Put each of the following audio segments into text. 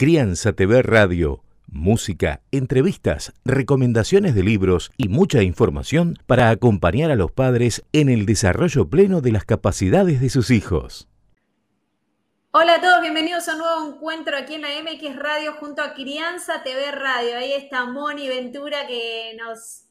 Crianza TV Radio. Música, entrevistas, recomendaciones de libros y mucha información para acompañar a los padres en el desarrollo pleno de las capacidades de sus hijos. Hola a todos, bienvenidos a un nuevo encuentro aquí en la MX Radio junto a Crianza TV Radio. Ahí está Moni Ventura que nos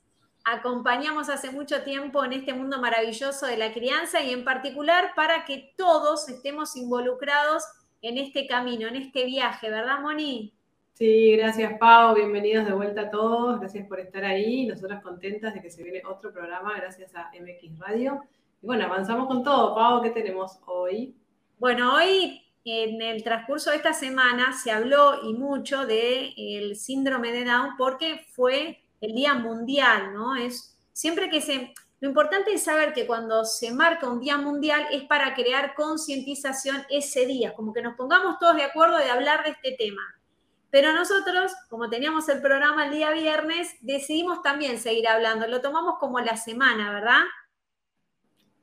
acompañamos hace mucho tiempo en este mundo maravilloso de la crianza y en particular para que todos estemos involucrados en este camino, en este viaje, ¿verdad, Moni? Sí, gracias Pau, bienvenidos de vuelta a todos, gracias por estar ahí, nosotras contentas de que se viene otro programa gracias a MX Radio. Y bueno, avanzamos con todo. Pau, ¿qué tenemos hoy? Bueno, hoy en el transcurso de esta semana se habló y mucho del el síndrome de Down porque fue el Día Mundial, ¿no? Es siempre que se... Lo importante es saber que cuando se marca un Día Mundial es para crear concientización ese día, como que nos pongamos todos de acuerdo de hablar de este tema. Pero nosotros, como teníamos el programa el día viernes, decidimos también seguir hablando. Lo tomamos como la semana, ¿verdad?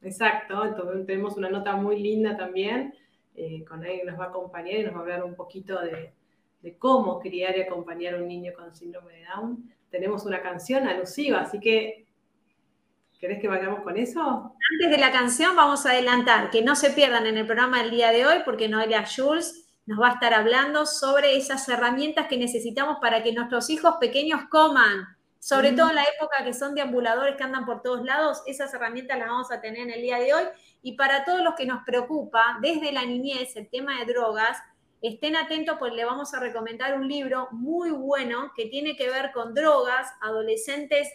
Exacto, tenemos una nota muy linda también eh, con él que nos va a acompañar y nos va a hablar un poquito de, cómo criar y acompañar a un niño con síndrome de Down. Tenemos una canción alusiva, así que, ¿querés que vayamos con eso? Antes de la canción vamos a adelantar, que no se pierdan en el programa del día de hoy, porque Noelia Jules nos va a estar hablando sobre esas herramientas que necesitamos para que nuestros hijos pequeños coman. Sobre todo en la época que son deambuladores que andan por todos lados, esas herramientas las vamos a tener en el día de hoy y para todos los que nos preocupa desde la niñez el tema de drogas, estén atentos porque le vamos a recomendar un libro muy bueno que tiene que ver con drogas, adolescentes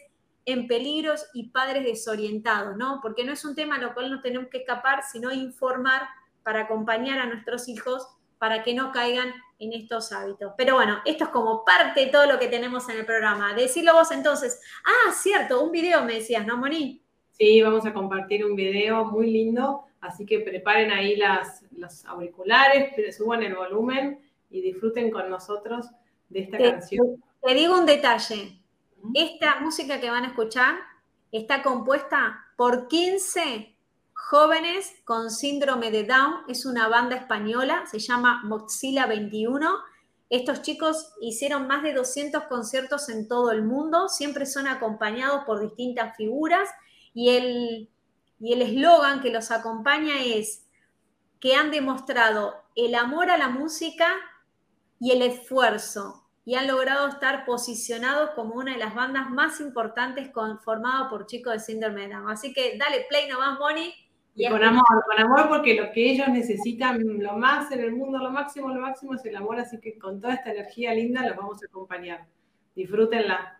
en peligros y padres desorientados, ¿no? Porque no es un tema a lo cual nos tenemos que escapar, sino informar para acompañar a nuestros hijos para que no caigan en estos hábitos. Pero bueno, esto es como parte de todo lo que tenemos en el programa. Decirlo vos entonces. Ah, cierto, un video me decías, ¿no, Moni? Sí, vamos a compartir un video muy lindo, así que preparen ahí las, los auriculares, suban el volumen y disfruten con nosotros de esta canción. Te digo un detalle, esta música que van a escuchar está compuesta por 15 jóvenes con síndrome de Down, es una banda española, se llama Mozilla 21. Estos chicos hicieron más de 200 conciertos en todo el mundo, siempre son acompañados por distintas figuras y el y el eslogan que los acompaña es que han demostrado el amor a la música y el esfuerzo y han logrado estar posicionados como una de las bandas más importantes conformadas por chicos de síndrome de Down. Así que dale play nomás, Moni. Y, con amor, con amor porque lo que ellos necesitan, lo más en el mundo, lo máximo, lo máximo es el amor, así que con toda esta energía linda los vamos a acompañar. Disfrútenla.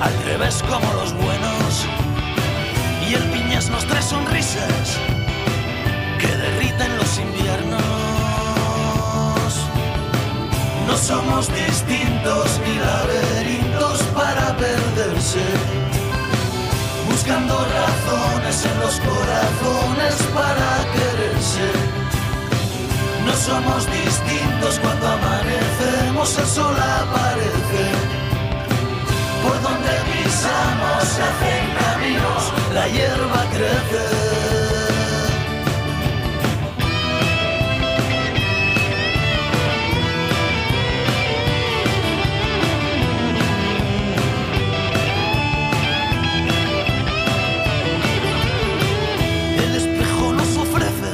al revés como los buenos. Y el piñas nos trae sonrisas que derriten los inviernos. No somos distintos ni laberintos para perderse, buscando razones en los corazones para quererse. No somos distintos cuando amanecemos, el sol aparece pisamos hacen caminos, la hierba crece. El espejo nos ofrece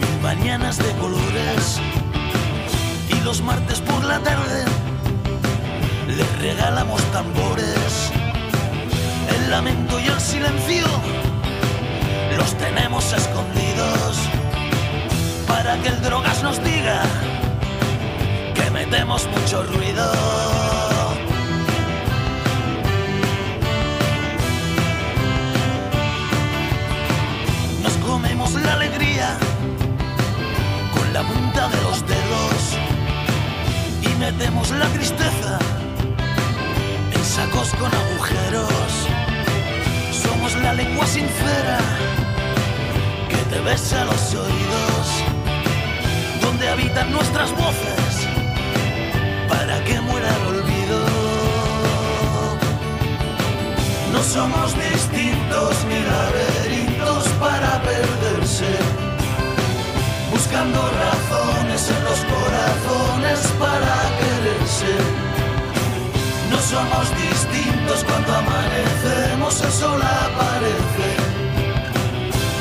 mil mañanas de colores y los martes por la tarde regalamos tambores. El lamento y el silencio los tenemos escondidos para que el drogas nos diga que metemos mucho ruido. Nos comemos la alegría con la punta de los dedos y metemos la tristeza sacos con agujeros. Somos la lengua sincera que te besa los oídos, donde habitan nuestras voces para que muera el olvido. No somos distintos ni laberintos para perderse, buscando razones en los corazones para quererse. Somos distintos cuando amanecemos, el sol aparece.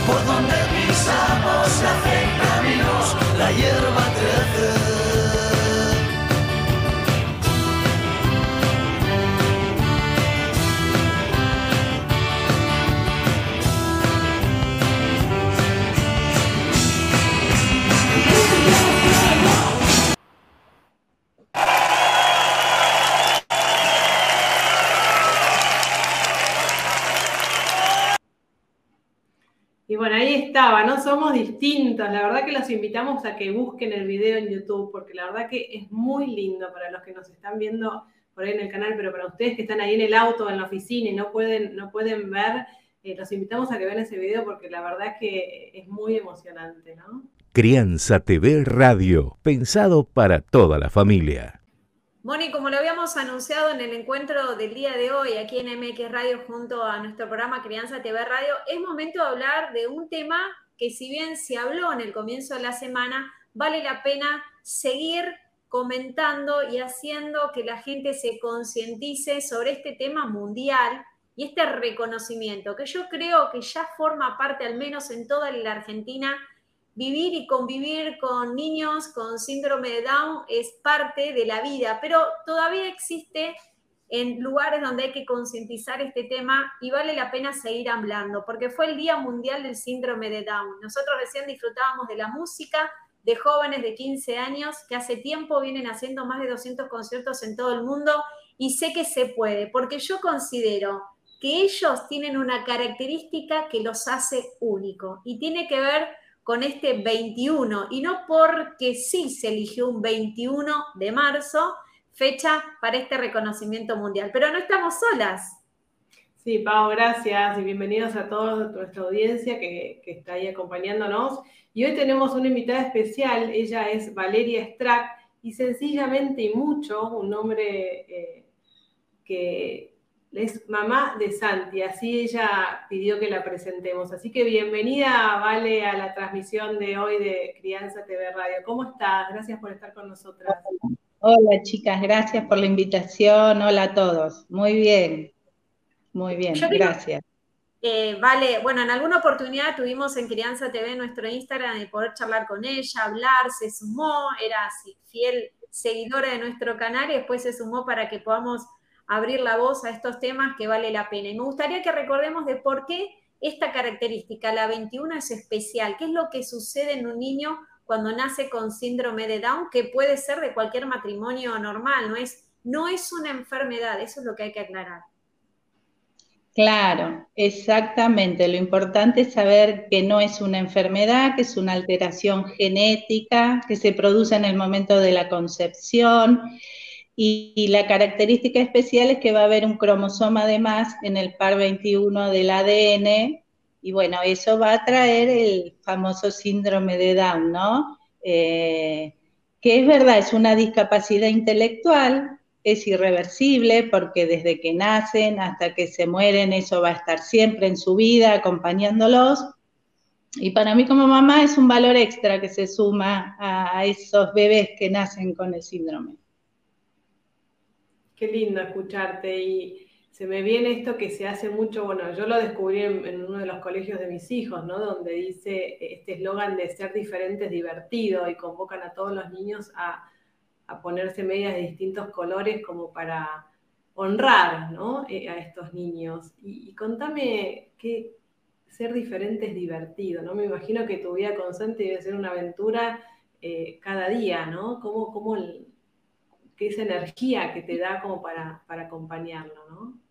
Por donde pisamos se hacen caminos, la hierba crece. Somos distintos. La verdad que los invitamos a que busquen el video en YouTube, porque la verdad que es muy lindo para los que nos están viendo por ahí en el canal, pero para ustedes que están ahí en el auto, en la oficina y no pueden, no pueden ver, eh, los invitamos a que vean ese video porque la verdad que es muy emocionante, ¿no? Crianza TV Radio, pensado para toda la familia. Moni, como lo habíamos anunciado en el encuentro del día de hoy aquí en MX Radio junto a nuestro programa Crianza TV Radio, es momento de hablar de un tema que si bien se habló en el comienzo de la semana, vale la pena seguir comentando y haciendo que la gente se concientice sobre este tema mundial y este reconocimiento que yo creo que ya forma parte, al menos en toda la Argentina, vivir y convivir con niños con síndrome de Down es parte de la vida, pero todavía existe en lugares donde hay que concientizar este tema y vale la pena seguir hablando, porque fue el Día Mundial del Síndrome de Down. Nosotros recién disfrutábamos de la música de jóvenes de 15 años que hace tiempo vienen haciendo más de 200 conciertos en todo el mundo y sé que se puede, porque yo considero que ellos tienen una característica que los hace único y tiene que ver con este 21 y no porque sí se eligió un 21 de marzo, fecha para este reconocimiento mundial. Pero no estamos solas. Sí, Pau, gracias y bienvenidos a toda nuestra audiencia que, está ahí acompañándonos. Y hoy tenemos una invitada especial, ella es Valeria Strack y sencillamente y mucho, un nombre eh, que es mamá de Santi, así ella pidió que la presentemos. Así que bienvenida, Vale, a la transmisión de hoy de Crianza TV Radio. ¿Cómo estás? Gracias por estar con nosotras. Hola, chicas, gracias por la invitación. Hola a todos. Muy bien, muy bien, gracias. Eh, vale, bueno, en alguna oportunidad tuvimos en Crianza TV nuestro Instagram de poder charlar con ella, hablar, se sumó, era así, fiel seguidora de nuestro canal y después se sumó para que podamos abrir la voz a estos temas que vale la pena. Y me gustaría que recordemos de por qué esta característica, la 21, es especial. ¿Qué es lo que sucede en un niño cuando nace con síndrome de Down, que puede ser de cualquier matrimonio normal? No es, no es una enfermedad, eso es lo que hay que aclarar. Claro, exactamente. Lo importante es saber que no es una enfermedad, que es una alteración genética que se produce en el momento de la concepción y, la característica especial es que va a haber un cromosoma de más en el par 21 del ADN y bueno, eso va a traer el famoso síndrome de Down, ¿no? Eh, que es verdad, es una discapacidad intelectual, es irreversible porque desde que nacen hasta que se mueren eso va a estar siempre en su vida acompañándolos. Y para mí como mamá es un valor extra que se suma a esos bebés que nacen con el síndrome. Qué lindo escucharte y se me viene esto que se hace mucho, bueno, yo lo descubrí en, uno de los colegios de mis hijos, ¿no? Donde dice este eslogan de ser diferente es divertido y convocan a todos los niños a, ponerse medias de distintos colores como para honrar eh, a estos niños. Y, contame que ser diferente es divertido, ¿no? Me imagino que tu vida constante debe ser una aventura eh, cada día, ¿no? ¿Cómo, cómo que esa energía que te da como para, para acompañarlo, ¿no?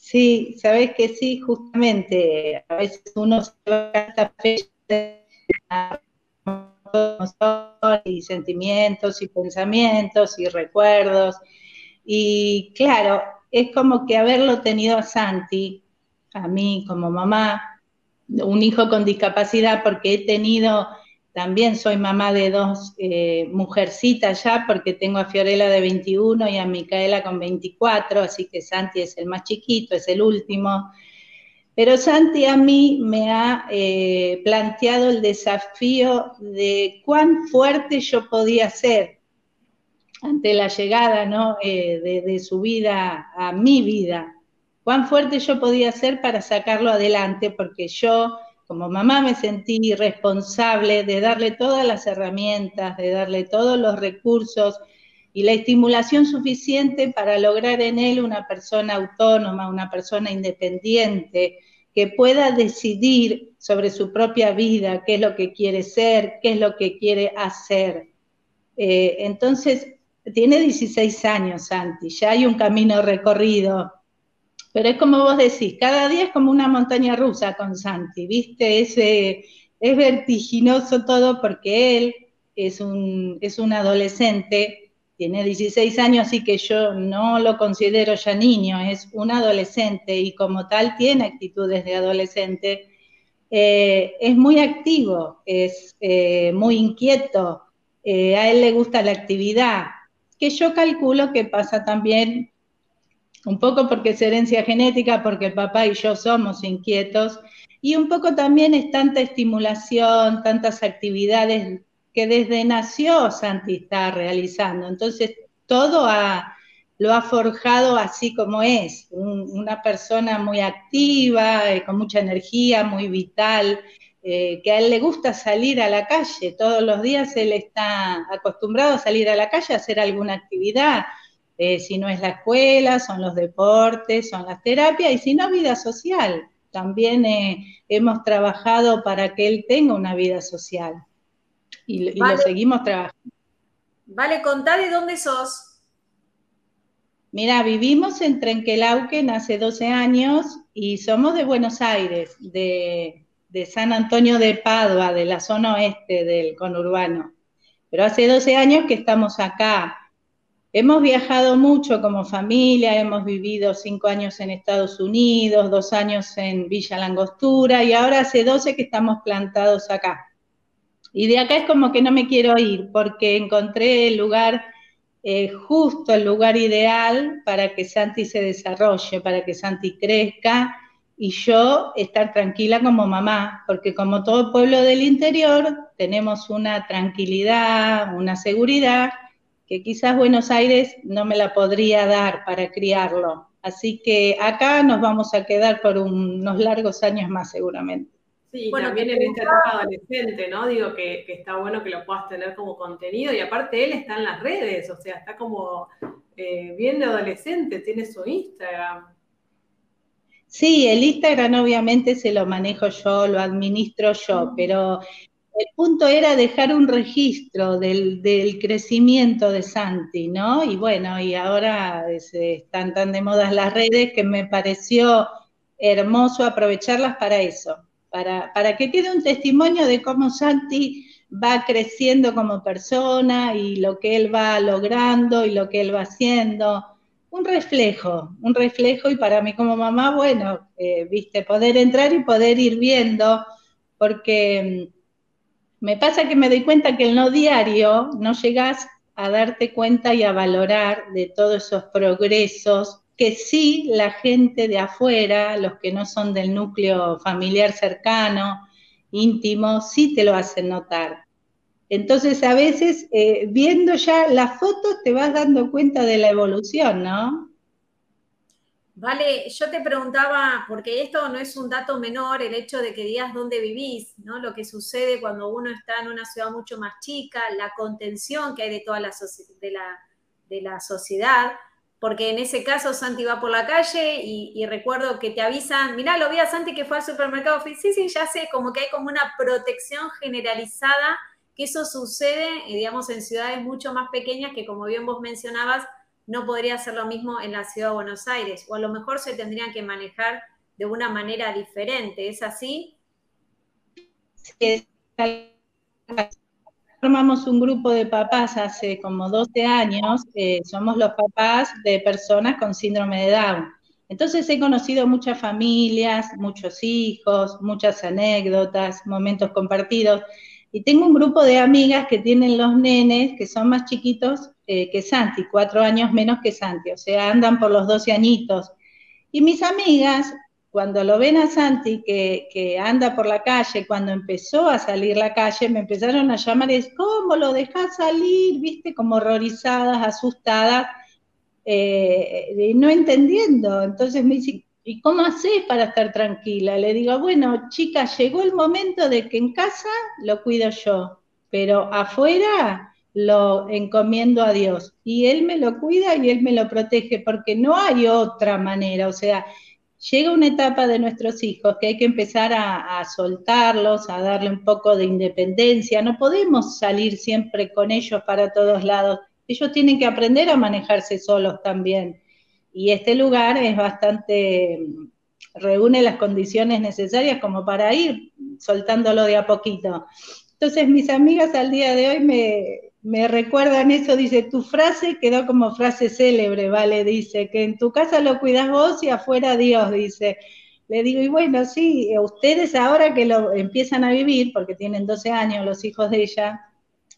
Sí, sabes que sí, justamente, a veces uno se va a esta fecha y sentimientos y pensamientos y recuerdos. Y claro, es como que haberlo tenido a Santi, a mí como mamá, un hijo con discapacidad, porque he tenido también soy mamá de dos eh, mujercitas ya, porque tengo a Fiorella de 21 y a Micaela con 24, así que Santi es el más chiquito, es el último. Pero Santi a mí me ha eh, planteado el desafío de cuán fuerte yo podía ser ante la llegada ¿no? Eh, de, de su vida a mi vida, cuán fuerte yo podía ser para sacarlo adelante, porque yo como mamá me sentí responsable de darle todas las herramientas, de darle todos los recursos y la estimulación suficiente para lograr en él una persona autónoma, una persona independiente, que pueda decidir sobre su propia vida, qué es lo que quiere ser, qué es lo que quiere hacer. Eh, entonces, tiene 16 años, Santi, ya hay un camino recorrido, pero es como vos decís, cada día es como una montaña rusa con Santi, ¿viste? Es, es vertiginoso todo porque él es un, es un adolescente, tiene 16 años, así que yo no lo considero ya niño, es un adolescente y como tal tiene actitudes de adolescente. Eh, es muy activo, es eh, muy inquieto, eh, a él le gusta la actividad, que yo calculo que pasa también un poco porque es herencia genética, porque papá y yo somos inquietos, y un poco también es tanta estimulación, tantas actividades que desde nació Santi está realizando. Entonces, todo lo ha forjado así como es, una persona muy activa, eh, con mucha energía, muy vital, eh, que a él le gusta salir a la calle. Todos los días él está acostumbrado a salir a la calle a hacer alguna actividad eh, si no es la escuela, son los deportes, son las terapias, y si no, vida social. También eh, hemos trabajado para que él tenga una vida social. Y, lo seguimos trabajando. Vale, contá de dónde sos. Mira, vivimos en Trenquelauquen hace 12 años y somos de Buenos Aires, de, de San Antonio de Padua, de la zona oeste del conurbano. Pero hace 12 años que estamos acá Hemos viajado mucho como familia, hemos vivido cinco años en Estados Unidos, dos años en Villa Langostura y ahora hace doce que estamos plantados acá. Y de acá es como que no me quiero ir porque encontré el lugar eh, justo, el lugar ideal para que Santi se desarrolle, para que Santi crezca y yo estar tranquila como mamá, porque como todo pueblo del interior tenemos una tranquilidad, una seguridad que quizás Buenos Aires no me la podría dar para criarlo. Así que acá nos vamos a quedar por unos largos años más seguramente. Sí, bueno, también en esta etapa adolescente, ¿no? Digo que, está bueno que lo puedas tener como contenido y aparte él está en las redes, o sea, está como eh, bien de adolescente, tiene su Instagram. Sí, el Instagram obviamente se lo manejo yo, lo administro yo, pero el punto era dejar un registro del, crecimiento de Santi, ¿no? Y bueno, y ahora están tan de moda las redes que me pareció hermoso aprovecharlas para eso, para, para que quede un testimonio de cómo Santi va creciendo como persona y lo que él va logrando y lo que él va haciendo. Un reflejo, un reflejo y para mí como mamá, bueno, eh, viste, poder entrar y poder ir viendo, porque me pasa que me doy cuenta que en lo diario no llegas a darte cuenta y a valorar de todos esos progresos que sí la gente de afuera, los que no son del núcleo familiar cercano, íntimo, sí te lo hacen notar. Entonces, a veces, eh, viendo ya las fotos, te vas dando cuenta de la evolución, ¿no? Vale, yo te preguntaba, porque esto no es un dato menor, el hecho de que digas dónde vivís, ¿no? Lo que sucede cuando uno está en una ciudad mucho más chica, la contención que hay de toda la, de la, de la sociedad, porque en ese caso Santi va por la calle y, recuerdo que te avisan, mirá, lo vi a Santi que fue al supermercado, sí, sí, ya sé, como que hay como una protección generalizada, que eso sucede, eh, digamos, en ciudades mucho más pequeñas que como bien vos mencionabas, no podría ser lo mismo en la ciudad de Buenos Aires, o a lo mejor se tendrían que manejar de una manera diferente, ¿es así? Sí, formamos un grupo de papás hace como 12 años, eh, somos los papás de personas con síndrome de Down. Entonces he conocido muchas familias, muchos hijos, muchas anécdotas, momentos compartidos. Y tengo un grupo de amigas que tienen los nenes que son más chiquitos eh, que Santi, cuatro años menos que Santi, o sea, andan por los 12 añitos. Y mis amigas, cuando lo ven a Santi que, anda por la calle, cuando empezó a salir la calle, me empezaron a llamar, es, ¿cómo lo dejas salir? Viste, como horrorizadas, asustadas, eh, no entendiendo. Entonces me dice, ¿y cómo haces para estar tranquila? Le digo, bueno, chica, llegó el momento de que en casa lo cuido yo, pero afuera lo encomiendo a Dios. Y Él me lo cuida y Él me lo protege porque no hay otra manera, o sea, llega una etapa de nuestros hijos que hay que empezar a, soltarlos, a darle un poco de independencia, no podemos salir siempre con ellos para todos lados, ellos tienen que aprender a manejarse solos también. Y este lugar es bastante, reúne las condiciones necesarias como para ir soltándolo de a poquito. Entonces mis amigas al día de hoy me, me recuerdan eso, dice, tu frase quedó como frase célebre, ¿vale? Dice, que en tu casa lo cuidas vos y afuera Dios, dice. Le digo, y bueno, sí, ustedes ahora que lo empiezan a vivir, porque tienen 12 años los hijos de ella,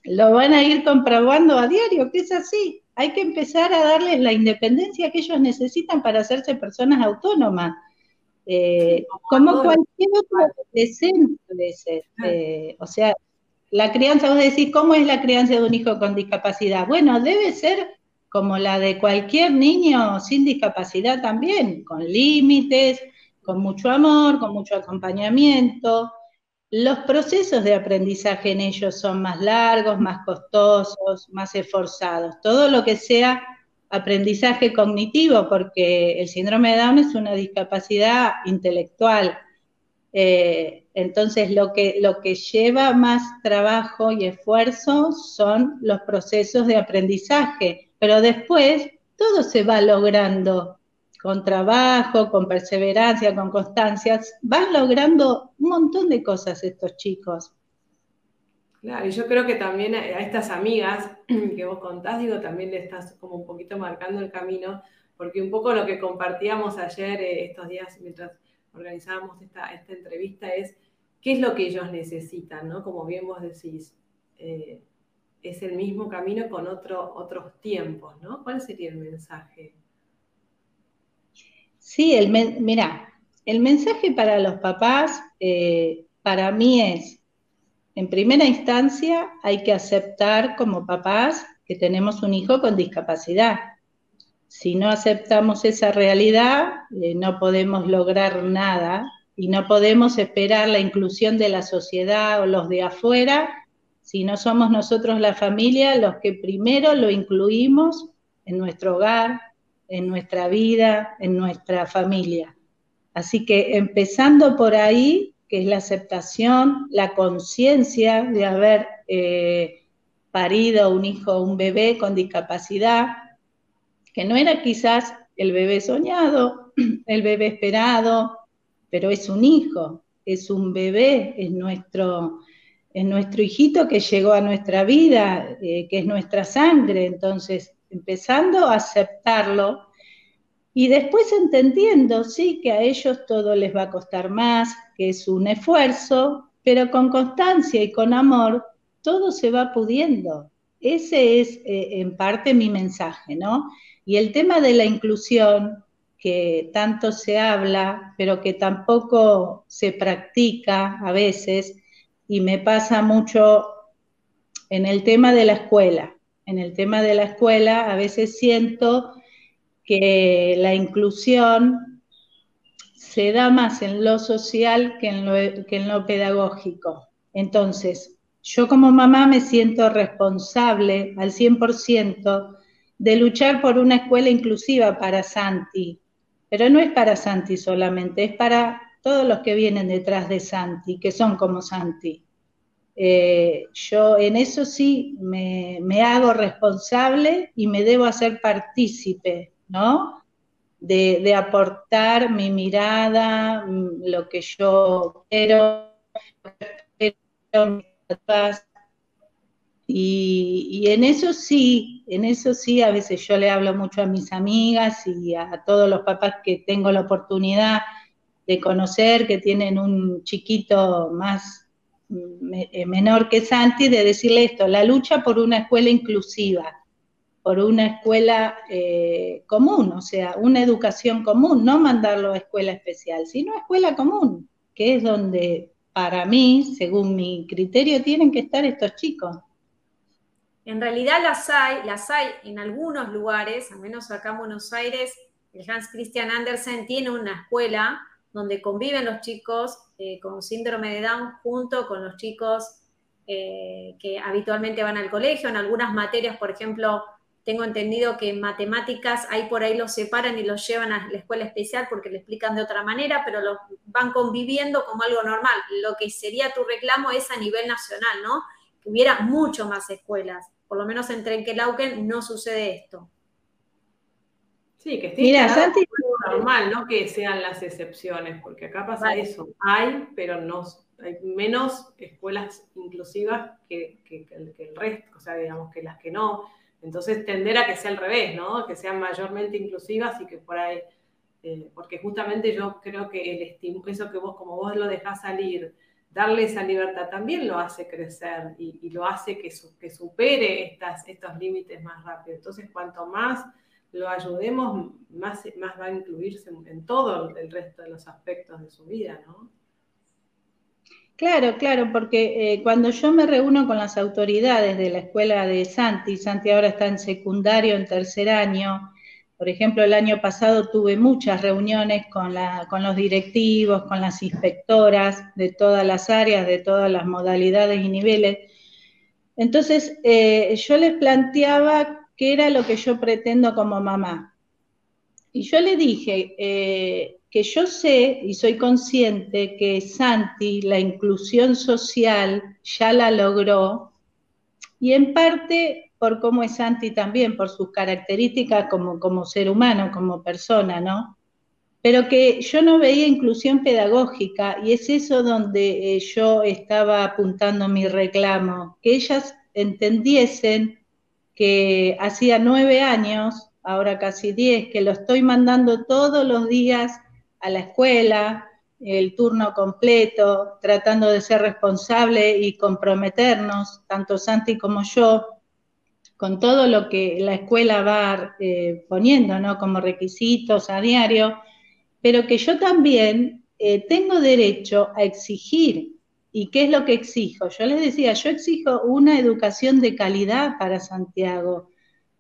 lo van a ir comprobando a diario, que es así. Hay que empezar a darles la independencia que ellos necesitan para hacerse personas autónomas. Eh, como cualquier otro adolescente, eh, o sea, la crianza, vos decís, ¿cómo es la crianza de un hijo con discapacidad? Bueno, debe ser como la de cualquier niño sin discapacidad también, con límites, con mucho amor, con mucho acompañamiento. Los procesos de aprendizaje en ellos son más largos, más costosos, más esforzados. Todo lo que sea aprendizaje cognitivo, porque el síndrome de Down es una discapacidad intelectual. Eh, entonces, lo que, lo que lleva más trabajo y esfuerzo son los procesos de aprendizaje, pero después todo se va logrando con trabajo, con perseverancia, con constancia. Van logrando un montón de cosas estos chicos. Claro, y yo creo que también a estas amigas que vos contás, digo, también le estás como un poquito marcando el camino, porque un poco lo que compartíamos ayer, eh, estos días, mientras organizábamos esta, esta entrevista es qué es lo que ellos necesitan, ¿no? Como bien vos decís, eh, es el mismo camino con otro, otros tiempos, ¿no? ¿Cuál sería el mensaje? Sí, el mira, el mensaje para los papás, eh, para mí es, en primera instancia, hay que aceptar como papás que tenemos un hijo con discapacidad. Si no aceptamos esa realidad, eh, no podemos lograr nada y no podemos esperar la inclusión de la sociedad o los de afuera si no somos nosotros la familia los que primero lo incluimos en nuestro hogar, en nuestra vida, en nuestra familia. Así que empezando por ahí, que es la aceptación, la conciencia de haber eh, parido un hijo, un bebé con discapacidad, que no era quizás el bebé soñado, el bebé esperado, pero es un hijo, es un bebé, es nuestro, es nuestro hijito que llegó a nuestra vida, eh, que es nuestra sangre. Entonces, empezando a aceptarlo y después entendiendo, sí, que a ellos todo les va a costar más, que es un esfuerzo, pero con constancia y con amor, todo se va pudiendo. Ese es eh, en parte mi mensaje, ¿no? Y el tema de la inclusión, que tanto se habla, pero que tampoco se practica a veces, y me pasa mucho en el tema de la escuela. En el tema de la escuela a veces siento que la inclusión se da más en lo social que en lo, pedagógico. Entonces, yo como mamá me siento responsable al 100% de luchar por una escuela inclusiva para Santi, pero no es para Santi solamente, es para todos los que vienen detrás de Santi, que son como Santi. Eh, yo en eso sí me, hago responsable y me debo hacer partícipe, ¿no? De, aportar mi mirada, mm, lo que yo quiero, y, en eso sí, en eso sí, a veces yo le hablo mucho a mis amigas y a todos los papás que tengo la oportunidad de conocer, que tienen un chiquito más eh, menor que Santi, de decirle esto, la lucha por una escuela inclusiva, por una escuela eh, común, o sea, una educación común, no mandarlo a escuela especial, sino a escuela común, que es donde para mí, según mi criterio, tienen que estar estos chicos. En realidad las hay, las hay en algunos lugares, al menos acá en Buenos Aires, el Hans Christian Andersen tiene una escuela donde conviven los chicos eh, con síndrome de Down junto con los chicos eh, que habitualmente van al colegio. En algunas materias, por ejemplo, tengo entendido que en matemáticas ahí por ahí los separan y los llevan a la escuela especial porque le explican de otra manera, pero los van conviviendo como algo normal. Lo que sería tu reclamo es a nivel nacional, ¿no? Que hubiera mucho más escuelas. Por lo menos en Trenquelauquen no sucede esto. Sí, que esté Mira, Santi... normal, no que sean las excepciones, porque acá pasa eso. Hay, pero no hay menos escuelas inclusivas que, el resto, o sea, digamos que las que no. Entonces tender a que sea al revés, ¿no? Que sean mayormente inclusivas y que por ahí, eh, porque justamente yo creo que el eso que vos, como vos lo dejás salir, darle esa libertad también lo hace crecer y, lo hace que, que supere estas, estos límites más rápido. Entonces, cuanto más lo ayudemos, más, más va a incluirse en todo el resto de los aspectos de su vida, ¿no? Claro, claro, porque eh, cuando yo me reúno con las autoridades de la escuela de Santi, Santi ahora está en secundario, en tercer año, por ejemplo, el año pasado tuve muchas reuniones con, los directivos, con las inspectoras de todas las áreas, de todas las modalidades y niveles. Entonces, eh, yo les planteaba qué era lo que yo pretendo como mamá. Y yo le dije eh, que yo sé y soy consciente que Santi la inclusión social ya la logró, y en parte por cómo es Santi también, por sus características como, como ser humano, como persona, ¿no? Pero que yo no veía inclusión pedagógica y es eso donde eh, yo estaba apuntando mi reclamo, que ellas entendiesen que hacía nueve años, ahora casi diez, que lo estoy mandando todos los días a la escuela, el turno completo, tratando de ser responsable y comprometernos, tanto Santi como yo, con todo lo que la escuela va eh, poniendo, ¿no? Como requisitos a diario, pero que yo también eh, tengo derecho a exigir ¿Y qué es lo que exijo? Yo les decía, yo exijo una educación de calidad para Santiago,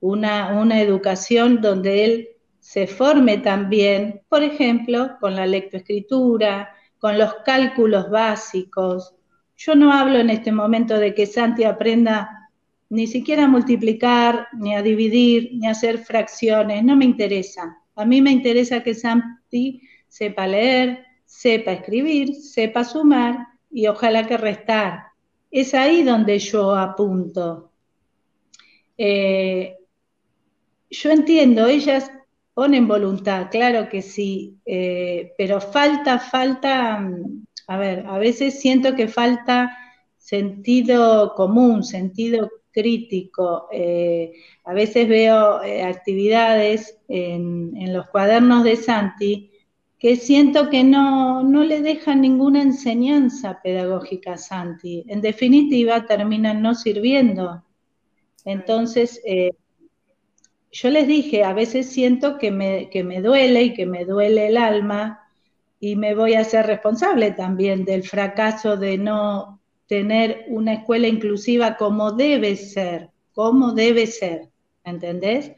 una, una educación donde él se forme también, por ejemplo, con la lectoescritura, con los cálculos básicos. Yo no hablo en este momento de que Santi aprenda ni siquiera a multiplicar, ni a dividir, ni a hacer fracciones, no me interesa. A mí me interesa que Santi sepa leer, sepa escribir, sepa sumar y ojalá que restar. Es ahí donde yo apunto. Eh, yo entiendo, ellas ponen voluntad, claro que sí, eh, pero falta, falta, a ver, a veces siento que falta sentido común, sentido crítico. Eh, a veces veo actividades en, los cuadernos de Santi que siento que no, le dejan ninguna enseñanza pedagógica a Santi. En definitiva, terminan no sirviendo. Entonces, eh, yo les dije, a veces siento que me, que me duele y que me duele el alma y me voy a ser responsable también del fracaso de no tener una escuela inclusiva como debe ser, como debe ser, ¿entendés?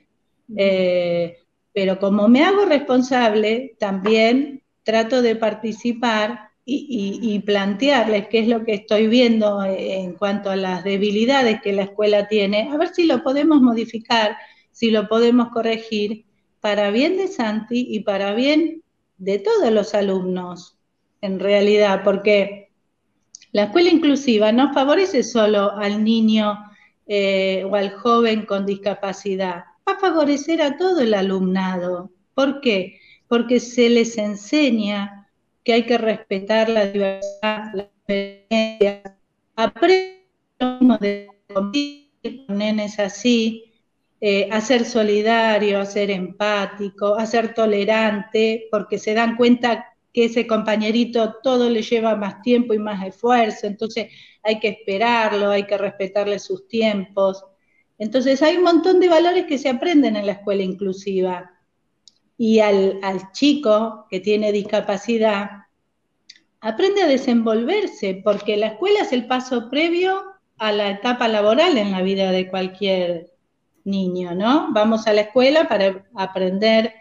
pero como me hago responsable, también trato de participar y, plantearles qué es lo que estoy viendo en cuanto a las debilidades que la escuela tiene, a ver si lo podemos modificar, si lo podemos corregir para bien de Santi y para bien de todos los alumnos, en realidad, porque la escuela inclusiva no favorece solo al niño eh, o al joven con discapacidad, va a favorecer a todo el alumnado. ¿Por qué? Porque se les enseña que hay que respetar la diversidad, la diferencia, aprenden de nenes así, eh, a ser solidario, a ser empático, a ser tolerante, porque se dan cuenta que ese compañerito todo le lleva más tiempo y más esfuerzo, entonces hay que esperarlo, hay que respetarle sus tiempos. Entonces hay un montón de valores que se aprenden en la escuela inclusiva. Y al, chico que tiene discapacidad, aprende a desenvolverse, porque la escuela es el paso previo a la etapa laboral en la vida de cualquier niño, ¿no? Vamos a la escuela para aprender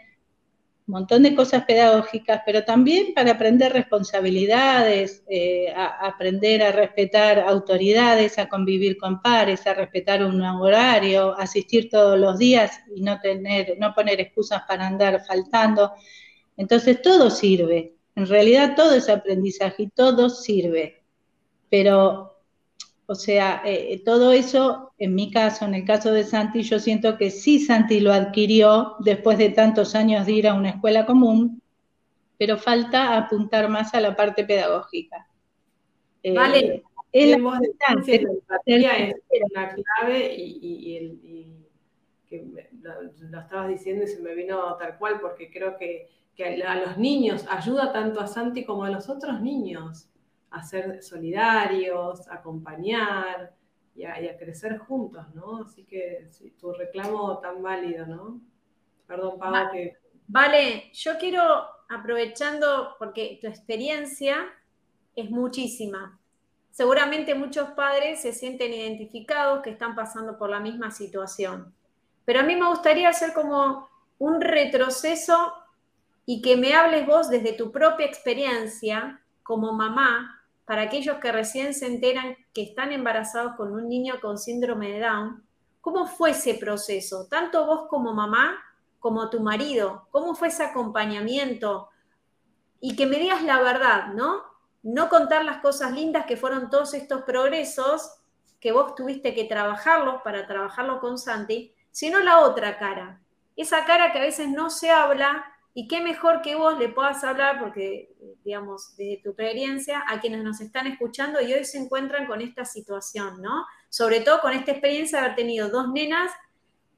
montón de cosas pedagógicas, pero también para aprender responsabilidades, eh, aprender a respetar autoridades, a convivir con pares, a respetar un horario, asistir todos los días y no tener, no poner excusas para andar faltando. Entonces todo sirve. En realidad todo es aprendizaje y todo sirve. Pero o sea, eh, todo eso, en mi caso, en el caso de Santi, yo siento que sí Santi lo adquirió después de tantos años de ir a una escuela común, pero falta apuntar más a la parte pedagógica. Eh, vale, es la, es una clave y, que lo, estabas diciendo y se me vino tal cual, porque creo que, que a los niños ayuda tanto a Santi como a los otros niños a ser solidarios, a acompañar y a, crecer juntos, ¿no? Así que tu reclamo tan válido, ¿no? Perdón, Pablo, que... Vale, yo quiero, aprovechando, porque tu experiencia es muchísima. Seguramente muchos padres se sienten identificados que están pasando por la misma situación. Pero a mí me gustaría hacer como un retroceso y que me hables vos desde tu propia experiencia como mamá para aquellos que recién se enteran que están embarazados con un niño con síndrome de Down, ¿cómo fue ese proceso? Tanto vos como mamá, como tu marido, ¿cómo fue ese acompañamiento? Y que me digas la verdad, ¿no? No contar las cosas lindas que fueron todos estos progresos que vos tuviste que trabajarlos para trabajarlo con Santi, sino la otra cara. Esa cara que a veces no se habla y qué mejor que vos le puedas hablar, porque, digamos, desde tu experiencia, a quienes nos están escuchando y hoy se encuentran con esta situación, ¿no? Sobre todo con esta experiencia de haber tenido dos nenas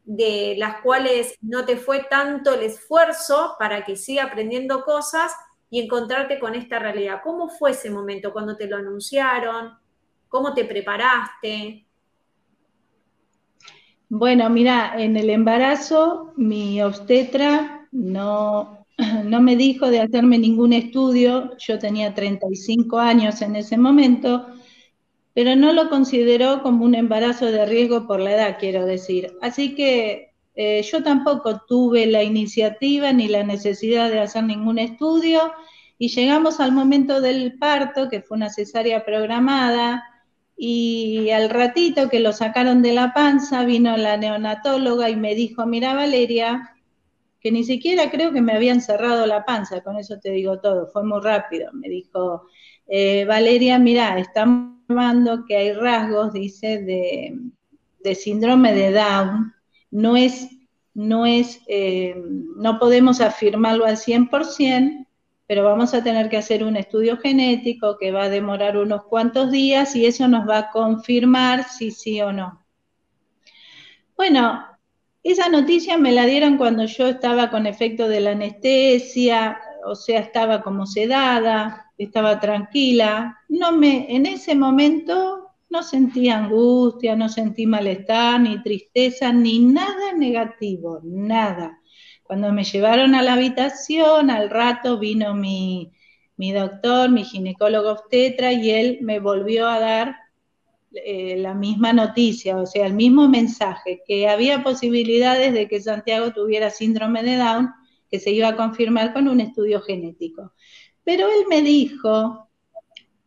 de las cuales no te fue tanto el esfuerzo para que siga aprendiendo cosas y encontrarte con esta realidad. ¿Cómo fue ese momento cuando te lo anunciaron? ¿Cómo te preparaste? Bueno, mira, en el embarazo mi obstetra no, no me dijo de hacerme ningún estudio, yo tenía 35 años en ese momento, pero no lo consideró como un embarazo de riesgo por la edad, quiero decir. Así que eh, yo tampoco tuve la iniciativa ni la necesidad de hacer ningún estudio y llegamos al momento del parto, que fue una cesárea programada, y al ratito que lo sacaron de la panza, vino la neonatóloga y me dijo, mira Valeria, que ni siquiera creo que me habían cerrado la panza, con eso te digo todo, fue muy rápido. Me dijo, eh, Valeria, mira, estamos observando que hay rasgos, dice, de, síndrome de Down. No es, no es, eh, no podemos afirmarlo al 100%, pero vamos a tener que hacer un estudio genético que va a demorar unos cuantos días y eso nos va a confirmar si sí o no. Bueno, esa noticia me la dieron cuando yo estaba con efecto de la anestesia, o sea, estaba como sedada, estaba tranquila. No me, en ese momento no sentí angustia, no sentí malestar, ni tristeza, ni nada negativo, nada. Cuando me llevaron a la habitación, al rato vino mi, mi doctor, mi ginecólogo obstetra, y él me volvió a dar eh, la misma noticia, o sea, el mismo mensaje, que había posibilidades de que Santiago tuviera síndrome de Down, que se iba a confirmar con un estudio genético. Pero él me dijo,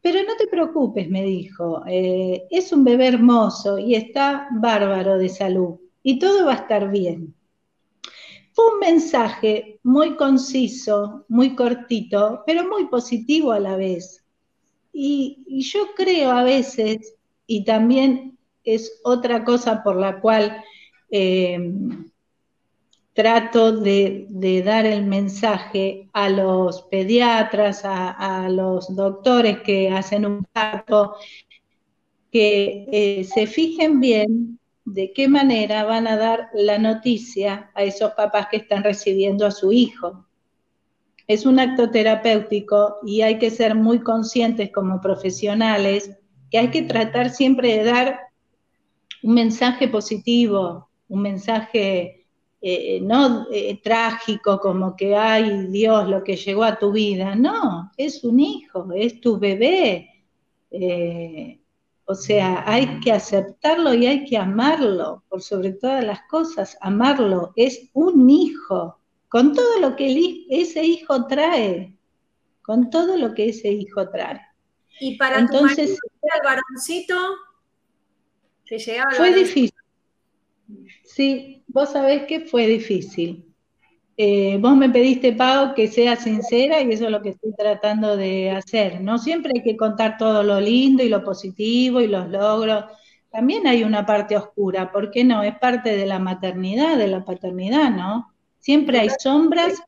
pero no te preocupes, me dijo, eh, es un bebé hermoso y está bárbaro de salud y todo va a estar bien. Fue un mensaje muy conciso, muy cortito, pero muy positivo a la vez. Y, yo creo a veces, y también es otra cosa por la cual eh, trato de, dar el mensaje a los pediatras, a, los doctores que hacen un parto, que eh, se fijen bien de qué manera van a dar la noticia a esos papás que están recibiendo a su hijo. Es un acto terapéutico y hay que ser muy conscientes como profesionales que hay que tratar siempre de dar un mensaje positivo, un mensaje eh, no eh, trágico como que, ay Dios, lo que llegó a tu vida. No, es un hijo, es tu bebé. Eh, o sea, hay que aceptarlo y hay que amarlo, por sobre todas las cosas, amarlo. Es un hijo, con todo lo que ese hijo trae, con todo lo que ese hijo trae. Y para Entonces, tu el varoncito, ¿te llegaba Fue difícil. Sí, vos sabés que fue difícil. Eh, vos me pediste, Pau, que sea sincera y eso es lo que estoy tratando de hacer. No siempre hay que contar todo lo lindo y lo positivo y los logros. También hay una parte oscura, ¿por qué no? Es parte de la maternidad, de la paternidad, ¿no? Siempre hay sombras.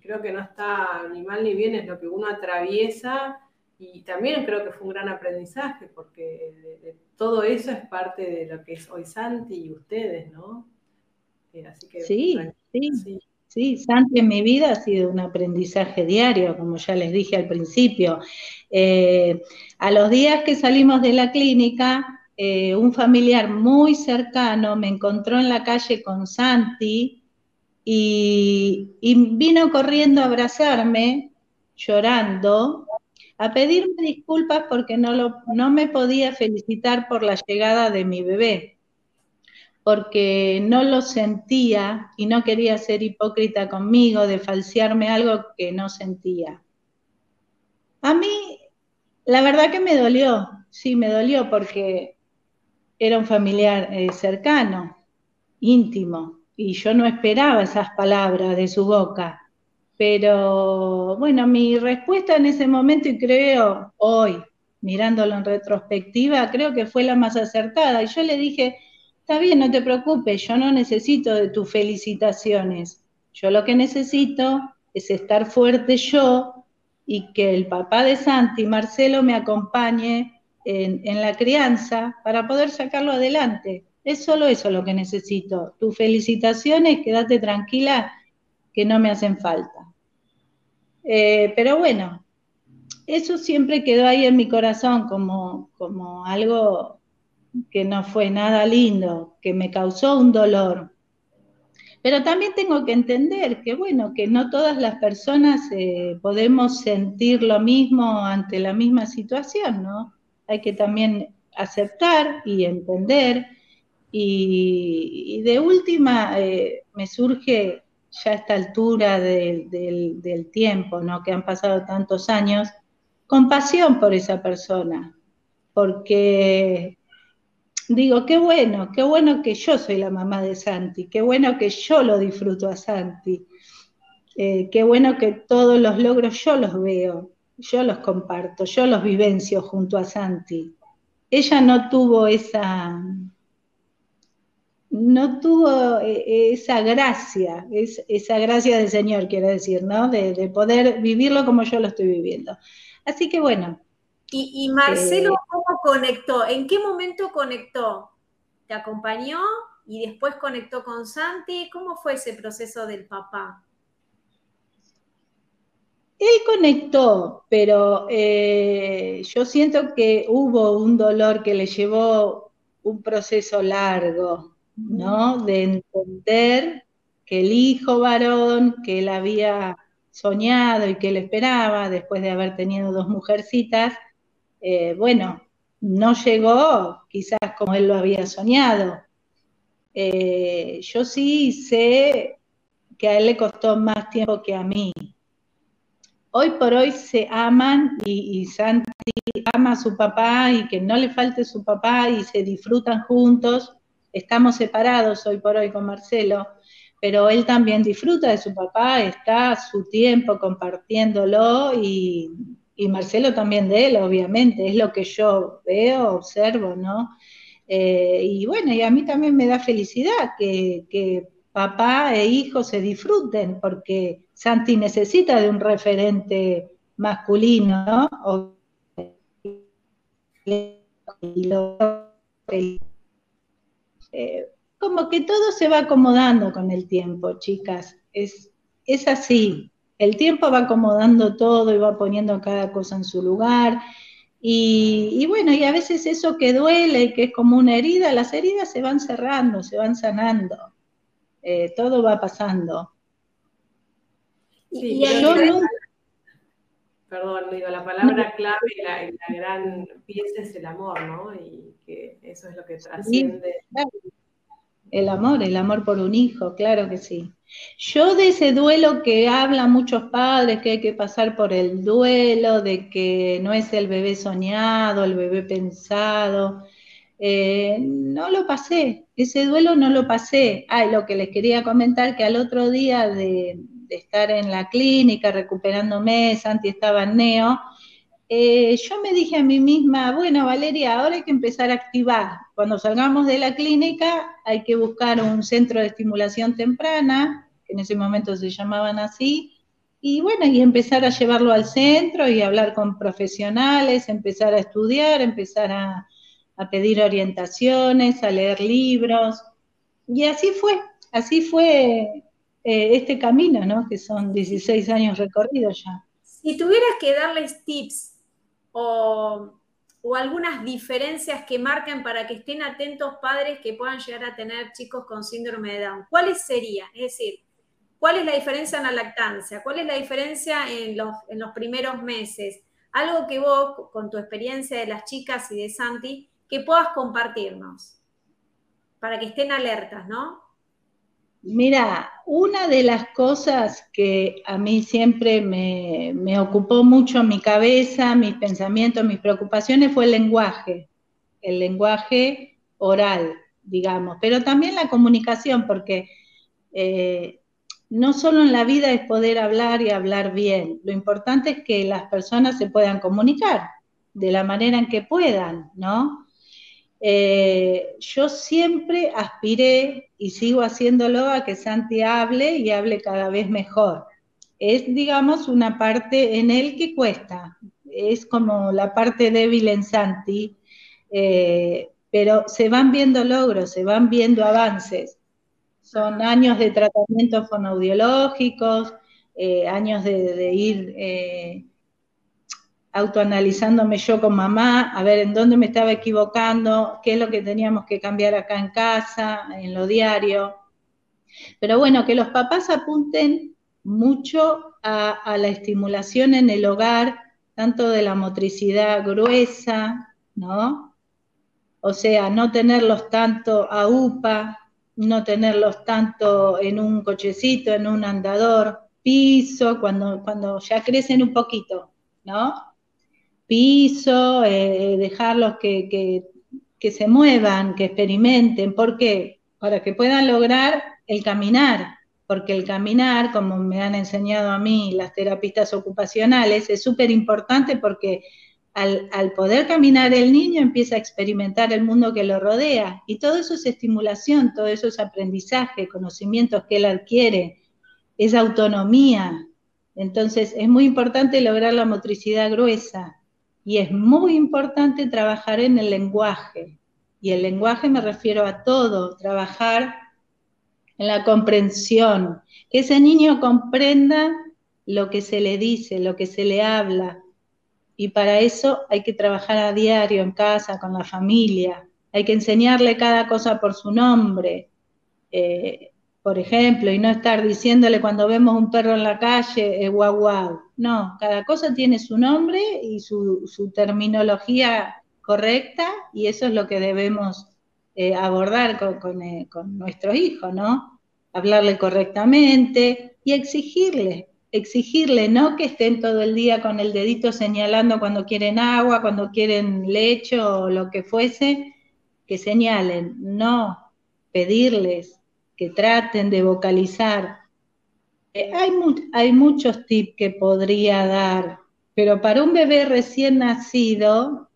creo que no está ni mal ni bien, es lo que uno atraviesa y también creo que fue un gran aprendizaje porque todo eso es parte de lo que es hoy Santi y ustedes, ¿no? Eh, sí, sí, sí, Santi en mi vida ha sido un aprendizaje diario, como ya les dije al principio. Eh, a los días que salimos de la clínica, eh, un familiar muy cercano me encontró en la calle con Santi y, vino corriendo a abrazarme, llorando, a pedirme disculpas porque no, no me podía felicitar por la llegada de mi bebé porque no lo sentía y no quería ser hipócrita conmigo, de falsearme algo que no sentía. A mí, la verdad que me dolió, sí, me dolió porque era un familiar eh, cercano, íntimo, y yo no esperaba esas palabras de su boca. Pero bueno, mi respuesta en ese momento, y creo hoy, mirándolo en retrospectiva, creo que fue la más acertada. Y yo le dije, Está bien, no te preocupes, yo no necesito de tus felicitaciones. Yo lo que necesito es estar fuerte yo y que el papá de Santi, Marcelo, me acompañe en, la crianza para poder sacarlo adelante. Es solo eso lo que necesito. Tus felicitaciones, quédate tranquila que no me hacen falta. Eh, pero bueno, eso siempre quedó ahí en mi corazón como, como algo que no fue nada lindo, que me causó un dolor. Pero también tengo que entender que, bueno, que no todas las personas eh, podemos sentir lo mismo ante la misma situación, ¿no? Hay que también aceptar y entender. Y, de última, eh, me surge ya a esta altura del tiempo, ¿no? Que han pasado tantos años, compasión por esa persona, porque digo, qué bueno, qué bueno que yo soy la mamá de Santi, qué bueno que yo lo disfruto a Santi, eh, qué bueno que todos los logros yo los veo, yo los comparto, yo los vivencio junto a Santi. Ella no tuvo esa, no tuvo eh, esa gracia, esa gracia del Señor, quiero decir, ¿no? de poder vivirlo como yo lo estoy viviendo. Así que bueno, y, Marcelo, eh, ¿cómo conectó? ¿En qué momento conectó? ¿Te acompañó y después conectó con Santi? ¿Cómo fue ese proceso del papá? Él conectó, pero eh, yo siento que hubo un dolor que le llevó un proceso largo, ¿no? De entender que el hijo varón que él había soñado y que él esperaba después de haber tenido dos mujercitas, eh, bueno, no llegó quizás como él lo había soñado. Eh, yo sí sé que a él le costó más tiempo que a mí. Hoy por hoy se aman y, y Santi ama a su papá y que no le falte su papá y se disfrutan juntos. Estamos separados hoy por hoy con Marcelo, pero él también disfruta de su papá, está su tiempo compartiéndolo y, Marcelo también de él, obviamente, es lo que yo veo, observo, ¿no? Eh, y bueno, y a mí también me da felicidad que, papá e hijo se disfruten, porque Santi necesita de un referente masculino, ¿no? Eh, como que todo se va acomodando con el tiempo, chicas. Es, es así. El tiempo va acomodando todo y va poniendo cada cosa en su lugar. Y, bueno, y a veces eso que duele y que es como una herida, las heridas se van cerrando, se van sanando. Eh, todo va pasando. y, yo Perdón, digo, la palabra clave y la, la, gran pieza es el amor, ¿no? Y que eso es lo que trasciende. El amor, el amor por un hijo, claro que sí. Yo de ese duelo que hablan muchos padres, que hay que pasar por el duelo, de que no es el bebé soñado, el bebé pensado, eh, no lo pasé, ese duelo no lo pasé. Ah, lo que les quería comentar, que al otro día de, de estar en la clínica recuperándome, Santi estaba en neo, eh, yo me dije a mí misma, bueno, Valeria, ahora hay que empezar a activar. Cuando salgamos de la clínica hay que buscar un centro de estimulación temprana, que en ese momento se llamaban así, y bueno, y empezar a llevarlo al centro y hablar con profesionales, empezar a estudiar, empezar a, pedir orientaciones, a leer libros. Y así fue, así fue eh, este camino, ¿no? Que son 16 años recorridos ya. Si tuvieras que darles tips o, algunas diferencias que marquen para que estén atentos padres que puedan llegar a tener chicos con síndrome de Down? ¿Cuáles serían? Es decir, ¿cuál es la diferencia en la lactancia? ¿Cuál es la diferencia en los, en los primeros meses? Algo que vos, con tu experiencia de las chicas y de Santi, que puedas compartirnos para que estén alertas, ¿no? Mira, una de las cosas que a mí siempre me, ocupó mucho mi cabeza, mis pensamientos, mis preocupaciones fue el lenguaje, el lenguaje oral, digamos, pero también la comunicación, porque eh, no solo en la vida es poder hablar y hablar bien, lo importante es que las personas se puedan comunicar de la manera en que puedan, ¿no? Eh, yo siempre aspiré y sigo haciéndolo a que Santi hable y hable cada vez mejor. Es, digamos, una parte en él que cuesta, es como la parte débil en Santi, eh, pero se van viendo logros, se van viendo avances. Son años de tratamientos fonoaudiológicos, eh, años de, ir autoanalizándome yo con mamá, a ver en dónde me estaba equivocando, qué es lo que teníamos que cambiar acá en casa, en lo diario. Pero bueno, que los papás apunten mucho a, la estimulación en el hogar, tanto de la motricidad gruesa, ¿no? O sea, no tenerlos tanto a UPA, no tenerlos tanto en un cochecito, en un andador, piso, cuando, cuando ya crecen un poquito, ¿no? Piso, eh, dejarlos que, se muevan, que experimenten. ¿Por qué? Para que puedan lograr el caminar, porque el caminar, como me han enseñado a mí las terapistas ocupacionales, es súper importante porque al, al, poder caminar el niño empieza a experimentar el mundo que lo rodea y todo eso es estimulación, todo eso es aprendizaje, conocimientos que él adquiere, es autonomía. Entonces es muy importante lograr la motricidad gruesa, y es muy importante trabajar en el lenguaje. Y el lenguaje me refiero a todo, trabajar en la comprensión, que ese niño comprenda lo que se le dice, lo que se le habla. Y para eso hay que trabajar a diario en casa, con la familia. Hay que enseñarle cada cosa por su nombre. Eh, por ejemplo, y no estar diciéndole cuando vemos un perro en la calle, eh, guau guau. No, cada cosa tiene su nombre y su, terminología correcta y eso es lo que debemos eh, abordar con, eh, con nuestros hijos, ¿no? Hablarle correctamente y exigirle, exigirle, no que estén todo el día con el dedito señalando cuando quieren agua, cuando quieren leche o lo que fuese, que señalen, no pedirles que traten de vocalizar. Eh, hay, hay muchos tips que podría dar, pero para un bebé recién nacido,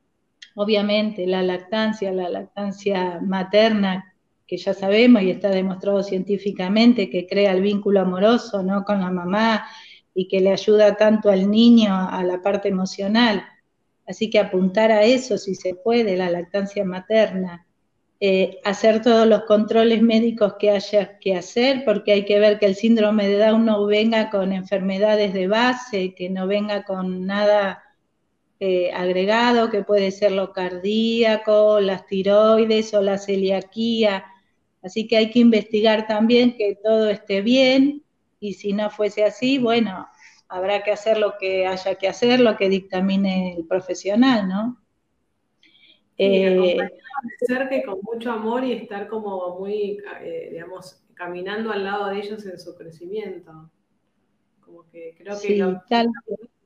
obviamente la lactancia, la lactancia materna, que ya sabemos y está demostrado científicamente que crea el vínculo amoroso ¿no? con la mamá y que le ayuda tanto al niño a la parte emocional. Así que apuntar a eso si se puede, la lactancia materna, eh, hacer todos los controles médicos que haya que hacer, porque hay que ver que el síndrome de Down no venga con enfermedades de base, que no venga con nada eh, agregado, que puede ser lo cardíaco, las tiroides o la celiaquía. Así que hay que investigar también que todo esté bien y si no fuese así, bueno, habrá que hacer lo que haya que hacer, lo que dictamine el profesional, ¿no? Eh, que con mucho amor y estar como muy, eh, digamos, caminando al lado de ellos en su crecimiento. Como que creo que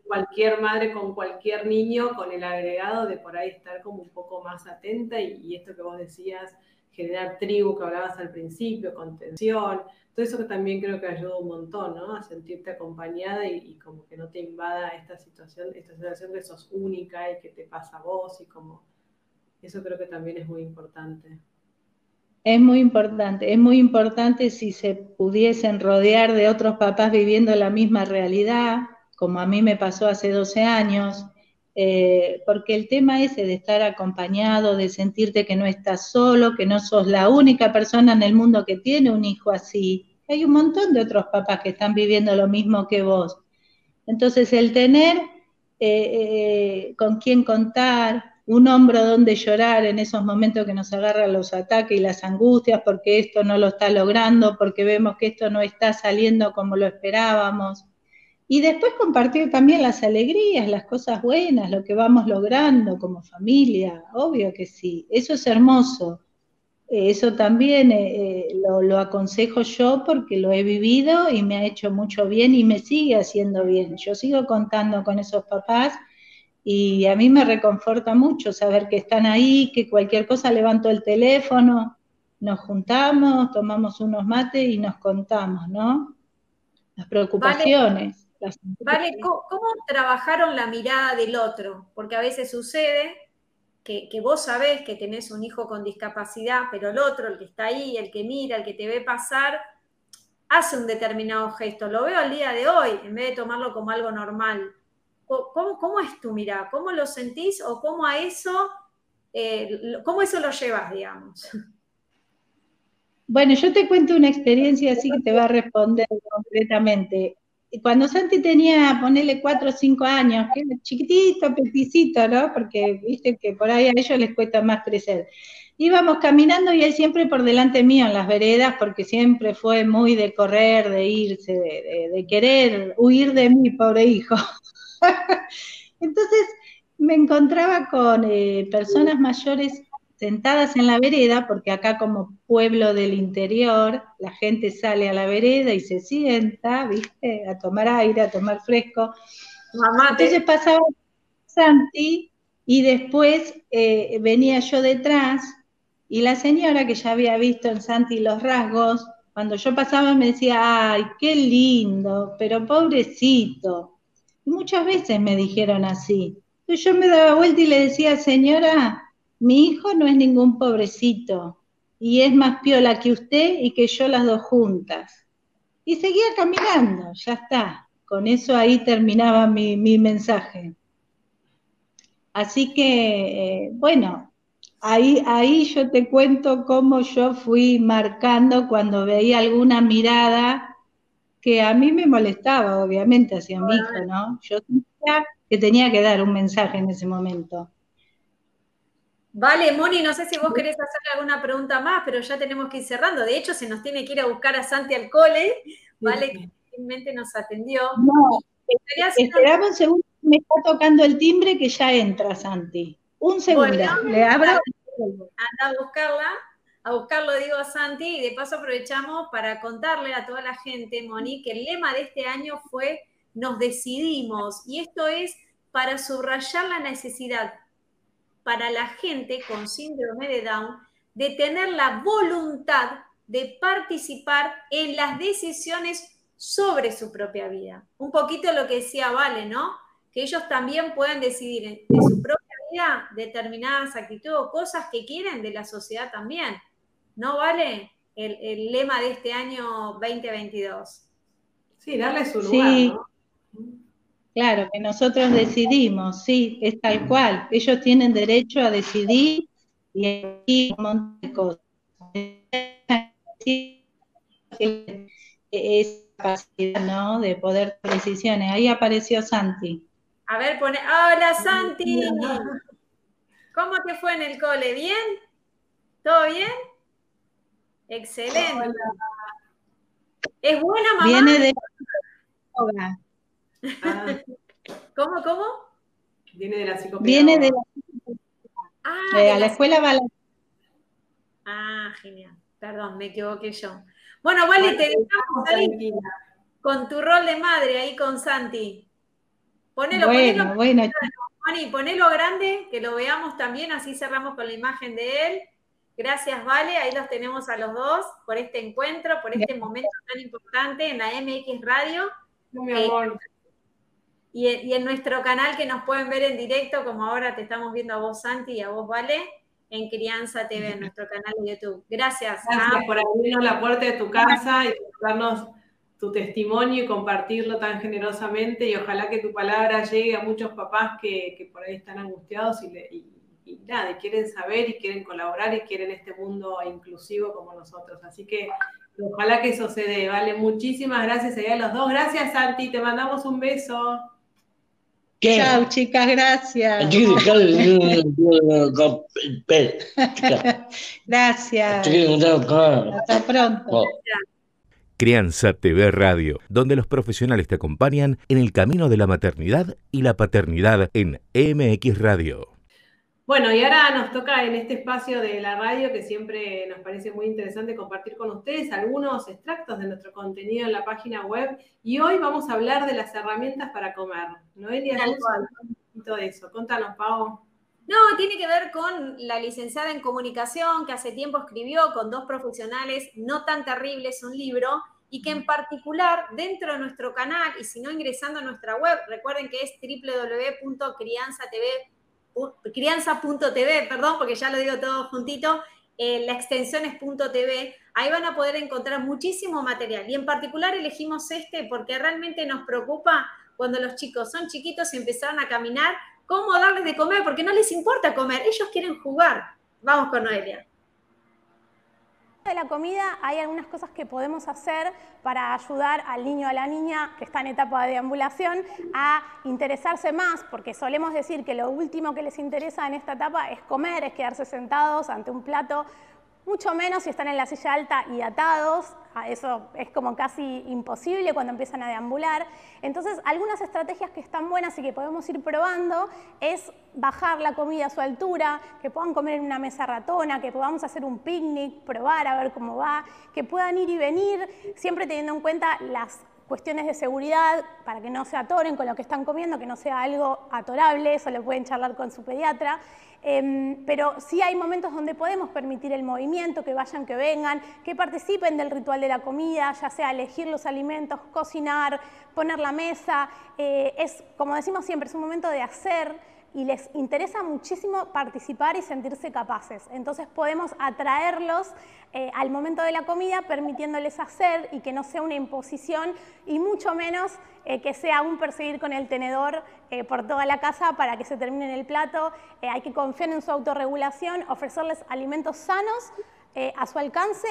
cualquier madre con cualquier niño, con el agregado de por ahí estar como un poco más atenta y, esto que vos decías, generar tribu que hablabas al principio, contención, todo eso que también creo que ayuda un montón, ¿no? A sentirte acompañada y, y, como que no te invada esta situación, esta sensación de sos única y que te pasa a vos y como eso creo que también es muy importante. Es muy importante, es muy importante si se pudiesen rodear de otros papás viviendo la misma realidad, como a mí me pasó hace 12 años, eh, porque el tema ese de estar acompañado, de sentirte que no estás solo, que no sos la única persona en el mundo que tiene un hijo así. Hay un montón de otros papás que están viviendo lo mismo que vos. Entonces el tener eh, eh, con quién contar, un hombro donde llorar en esos momentos que nos agarran los ataques y las angustias porque esto no lo está logrando, porque vemos que esto no está saliendo como lo esperábamos. Y después compartir también las alegrías, las cosas buenas, lo que vamos logrando como familia, obvio que sí, eso es hermoso. Eso también eh, eh, lo, aconsejo yo porque lo he vivido y me ha hecho mucho bien y me sigue haciendo bien. Yo sigo contando con esos papás y a mí me reconforta mucho saber que están ahí, que cualquier cosa levanto el teléfono, nos juntamos, tomamos unos mates y nos contamos, ¿no? Las preocupaciones. Vale, ¿cómo, trabajaron la mirada del otro? Porque a veces sucede que, que, vos sabés que tenés un hijo con discapacidad, pero el otro, el que está ahí, el que mira, el que te ve pasar, hace un determinado gesto. Lo veo al día de hoy, en vez de tomarlo como algo normal. ¿Cómo, es tu mirada? ¿Cómo lo sentís o cómo a eso, eh, cómo eso lo llevas, digamos? Bueno, yo te cuento una experiencia así que te va a responder concretamente. Cuando Santi tenía, ponele cuatro o cinco años, que era chiquitito, peticito, ¿no? Porque viste que por ahí a ellos les cuesta más crecer. Íbamos caminando y él siempre por delante mío en las veredas, porque siempre fue muy de correr, de irse, de querer huir de mí, pobre hijo. Entonces me encontraba con eh, personas mayores sentadas en la vereda, porque acá como pueblo del interior, la gente sale a la vereda y se sienta, ¿viste? A tomar aire, a tomar fresco. Entonces pasaba Santi y después eh, venía yo detrás y la señora que ya había visto en Santi los rasgos, cuando yo pasaba me decía, ay, qué lindo, pero pobrecito muchas veces me dijeron así. Yo me daba vuelta y le decía, señora, mi hijo no es ningún pobrecito y es más piola que usted y que yo las dos juntas. Y seguía caminando, ya está. Con eso ahí terminaba mi, mensaje. Así que, eh, bueno, ahí, ahí yo te cuento cómo yo fui marcando cuando veía alguna mirada que a mí me molestaba, obviamente, hacia mi hijo, ¿no? Yo sentía que tenía que dar un mensaje en ese momento. Vale, Moni, no sé si vos querés hacer alguna pregunta más, pero ya tenemos que ir cerrando. De hecho, se nos tiene que ir a buscar a Santi al cole, ¿vale? Que finalmente nos atendió. No, esperamos un segundo, me está tocando el timbre que ya entra, Santi. Un segundo, le abro. Anda a buscarla, a buscarlo, digo a Santi, y de paso aprovechamos para contarle a toda la gente, Moni, que el lema de este año fue Nos decidimos, y esto es para subrayar la necesidad para la gente con síndrome de Down de tener la voluntad de participar en las decisiones sobre su propia vida. Un poquito lo que decía Vale, ¿no? Que ellos también pueden decidir de su propia vida determinadas actitudes o cosas que quieren de la sociedad también. ¿No vale el, lema de este año 2022? Sí, darle su lugar, ¿no? Claro, que nosotros decidimos, sí, es tal cual. Ellos tienen derecho a decidir y aquí un montón de cosas. Es capacidad, ¿no? De poder tomar decisiones. Ahí apareció Santi. A ver, pone. ¡Hola, Santi! ¿Cómo te fue en el cole? ¿Bien? ¿Todo bien? Excelente. ¿Es buena mamá? Viene de Ah. ¿Cómo, cómo? Viene de la psicología. Viene de la Ah, eh, a la escuela va la... Ah, genial. Perdón, me equivoqué yo. Bueno, vale, te dejamos ahí con tu rol de madre, ahí con Santi. Ponelo, bueno, ponelo, bueno. ponelo grande, que lo veamos también, así cerramos con la imagen de él. Gracias, Vale, ahí los tenemos a los dos por este encuentro, por este momento tan importante en la MX Radio. mi amor. Y, en nuestro canal que nos pueden ver en directo, como ahora te estamos viendo a vos, Santi, y a vos, Vale, en Crianza TV, en nuestro canal de YouTube. Gracias. Gracias por abrirnos la puerta de tu casa y darnos tu testimonio y compartirlo tan generosamente y ojalá que tu palabra llegue a muchos papás que, por ahí están angustiados y, y, nada, quieren saber y quieren colaborar y quieren este mundo inclusivo como nosotros. Así que ojalá que eso se dé, ¿vale? Muchísimas gracias a los dos. Gracias, Santi, te mandamos un beso. Chao, chicas, gracias. gracias. Hasta pronto. Crianza TV Radio, donde los profesionales te acompañan en el camino de la maternidad y la paternidad en MX Radio. Bueno, y ahora nos toca en este espacio de la radio que siempre nos parece muy interesante compartir con ustedes algunos extractos de nuestro contenido en la página web. Y hoy vamos a hablar de las herramientas para comer. Noelia, un poquito de eso. Contanos, Pau. No, tiene que ver con la licenciada en comunicación que hace tiempo escribió con dos profesionales no tan terribles un libro y que en particular dentro de nuestro canal y si no ingresando a nuestra web, recuerden que es www.crianzatv.com crianza.tv, perdón, porque ya lo digo todo juntito, eh, la extensión es .tv, ahí van a poder encontrar muchísimo material. Y en particular elegimos este porque realmente nos preocupa cuando los chicos son chiquitos y empezaron a caminar, cómo darles de comer, porque no les importa comer, ellos quieren jugar. Vamos con Noelia de la comida hay algunas cosas que podemos hacer para ayudar al niño o a la niña que está en etapa de deambulación a interesarse más, porque solemos decir que lo último que les interesa en esta etapa es comer, es quedarse sentados ante un plato mucho menos si están en la silla alta y atados, eso es como casi imposible cuando empiezan a deambular. Entonces, algunas estrategias que están buenas y que podemos ir probando es bajar la comida a su altura, que puedan comer en una mesa ratona, que podamos hacer un picnic, probar a ver cómo va, que puedan ir y venir, siempre teniendo en cuenta las cuestiones de seguridad para que no se atoren con lo que están comiendo, que no sea algo atorable, eso lo pueden charlar con su pediatra. Em, pero sí hay momentos donde podemos permitir el movimiento, que vayan, que vengan, que participen del ritual de la comida, ya sea elegir los alimentos, cocinar, poner la mesa. Eh, es, como decimos siempre, es un momento de hacer y les interesa muchísimo participar y sentirse capaces. Entonces podemos atraerlos eh, al momento de la comida permitiéndoles hacer y que no sea una imposición y mucho menos eh, que sea un perseguir con el tenedor eh, por toda la casa para que se termine en el plato. hay que confiar en su autorregulación, ofrecerles alimentos sanos a su alcance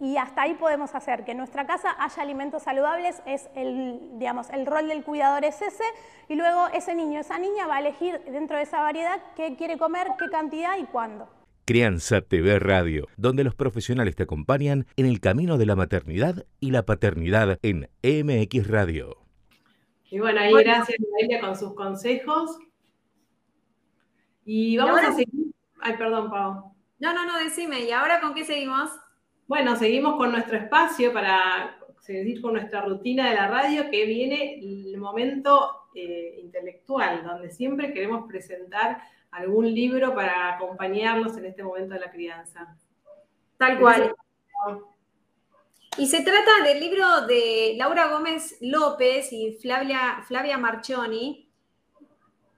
y hasta ahí podemos hacer que en nuestra casa haya alimentos saludables, es el, digamos, el rol del cuidador es ese, y luego ese niño, esa niña va a elegir dentro de esa variedad qué quiere comer, qué cantidad y cuándo. Crianza TV Radio, donde los profesionales te acompañan en el camino de la maternidad y la paternidad en MX Radio. Y bueno, ahí gracias a ella con sus consejos. Y vamos a seguir. Ay, perdón, Pau. No, no, no, decime. ¿Y ahora con qué seguimos? Bueno, seguimos con nuestro espacio para seguir con nuestra rutina de la radio, que viene el momento eh, intelectual, donde siempre queremos presentar algún libro para acompañarlos en este momento de la crianza. Tal cual. Y se trata del libro de Laura Gómez López y Flavia, Flavia Marchioni,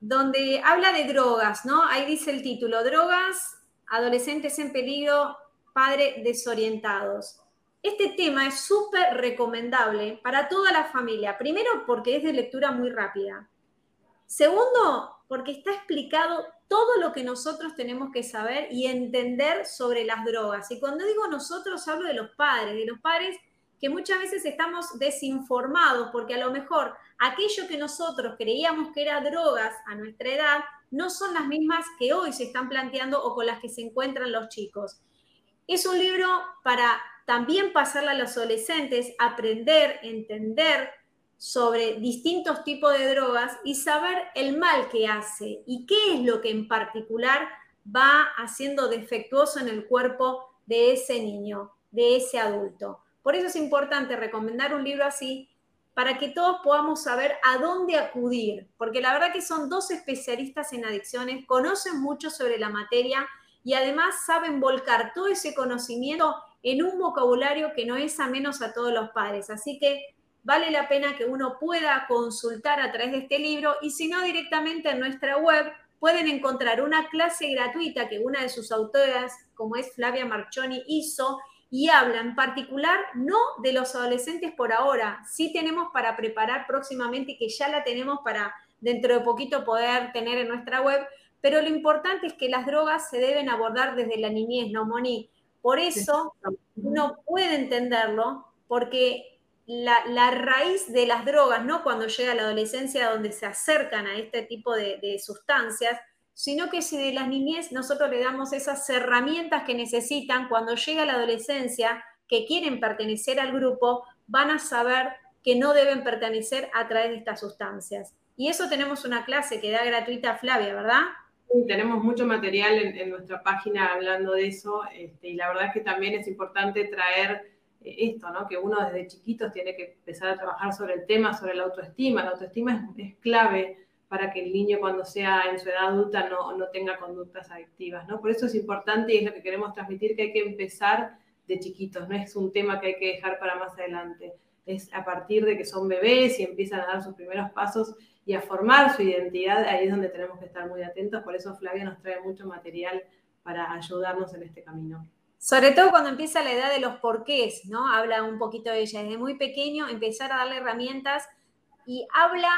donde habla de drogas, ¿no? Ahí dice el título, drogas, adolescentes en peligro, padres desorientados. Este tema es súper recomendable para toda la familia. Primero, porque es de lectura muy rápida. Segundo, porque está explicado todo lo que nosotros tenemos que saber y entender sobre las drogas. Y cuando digo nosotros, hablo de los padres, de los padres que muchas veces estamos desinformados, porque a lo mejor aquello que nosotros creíamos que era drogas a nuestra edad, no son las mismas que hoy se están planteando o con las que se encuentran los chicos. Es un libro para también pasarle a los adolescentes, aprender, entender sobre distintos tipos de drogas y saber el mal que hace y qué es lo que en particular va haciendo defectuoso en el cuerpo de ese niño, de ese adulto. Por eso es importante recomendar un libro así para que todos podamos saber a dónde acudir, porque la verdad que son dos especialistas en adicciones, conocen mucho sobre la materia y además saben volcar todo ese conocimiento en un vocabulario que no es a menos a todos los padres. Así que vale la pena que uno pueda consultar a través de este libro y si no directamente en nuestra web pueden encontrar una clase gratuita que una de sus autoras, como es Flavia Marchoni, hizo y habla en particular no de los adolescentes por ahora, sí tenemos para preparar próximamente que ya la tenemos para dentro de poquito poder tener en nuestra web, pero lo importante es que las drogas se deben abordar desde la niñez, ¿no, Moni? Por eso uno puede entenderlo, porque la, raíz de las drogas, no cuando llega la adolescencia donde se acercan a este tipo de, sustancias, sino que si de las niñez nosotros le damos esas herramientas que necesitan cuando llega la adolescencia, que quieren pertenecer al grupo, van a saber que no deben pertenecer a través de estas sustancias. Y eso tenemos una clase que da gratuita Flavia, ¿verdad? Tenemos mucho material en, nuestra página hablando de eso este, y la verdad es que también es importante traer eh, esto, ¿no? que uno desde chiquitos tiene que empezar a trabajar sobre el tema, sobre la autoestima. La autoestima es, clave para que el niño cuando sea en su edad adulta no, no, tenga conductas adictivas. ¿no? Por eso es importante y es lo que queremos transmitir, que hay que empezar de chiquitos, no es un tema que hay que dejar para más adelante. Es a partir de que son bebés y empiezan a dar sus primeros pasos y a formar su identidad, ahí es donde tenemos que estar muy atentos. Por eso Flavia nos trae mucho material para ayudarnos en este camino. Sobre todo cuando empieza la edad de los porqués, ¿no? Habla un poquito de ella. Desde muy pequeño empezar a darle herramientas y habla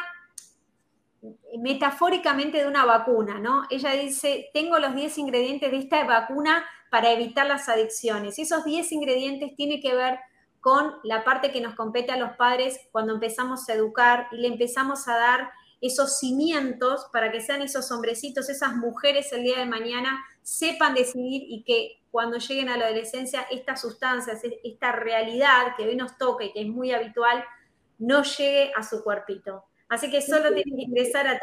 metafóricamente de una vacuna, ¿no? Ella dice, tengo los 10 ingredientes de esta vacuna para evitar las adicciones. Y esos 10 ingredientes tienen que ver con la parte que nos compete a los padres cuando empezamos a educar y le empezamos a dar esos cimientos para que sean esos hombrecitos, esas mujeres el día de mañana sepan decidir y que cuando lleguen a la adolescencia estas sustancias, esta realidad que hoy nos toca y que es muy habitual, no llegue a su cuerpito. Así que solo tienen que ingresar a